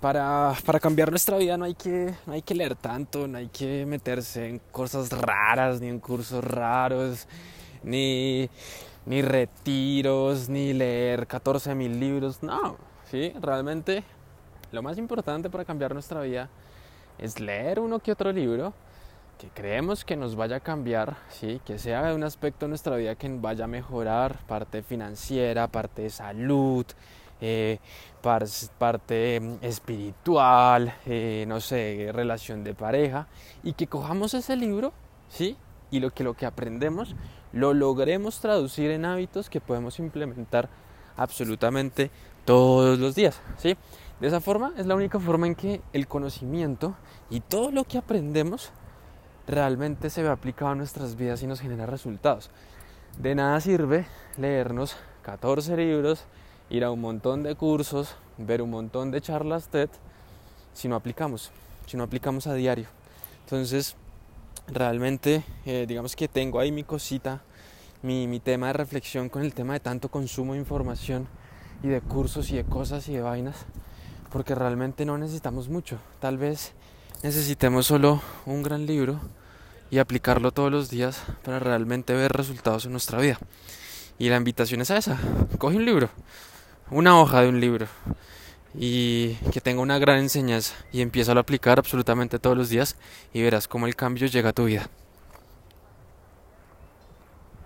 para, para, cambiar nuestra vida no hay, que, no hay que leer tanto, no hay que meterse en cosas raras, ni en cursos raros, ni, ni retiros, ni leer 14 mil libros. No, ¿sí? Realmente lo más importante para cambiar nuestra vida es leer uno que otro libro que creemos que nos vaya a cambiar, ¿sí? que sea un aspecto de nuestra vida que vaya a mejorar, parte financiera, parte de salud, eh, parte mm, espiritual, eh, no sé, relación de pareja, y que cojamos ese libro, ¿sí? Y lo que, lo que aprendemos lo logremos traducir en hábitos que podemos implementar absolutamente todos los días, ¿sí? De esa forma es la única forma en que el conocimiento y todo lo que aprendemos realmente se ve aplicado a nuestras vidas y nos genera resultados. De nada sirve leernos 14 libros, ir a un montón de cursos, ver un montón de charlas TED, si no aplicamos, si no aplicamos a diario. Entonces, realmente, eh, digamos que tengo ahí mi cosita, mi, mi tema de reflexión con el tema de tanto consumo de información y de cursos y de cosas y de vainas, porque realmente no necesitamos mucho. Tal vez necesitemos solo un gran libro y aplicarlo todos los días para realmente ver resultados en nuestra vida. Y la invitación es a esa, coge un libro, una hoja de un libro y que tenga una gran enseñanza y empieza a aplicar absolutamente todos los días y verás cómo el cambio llega a tu vida.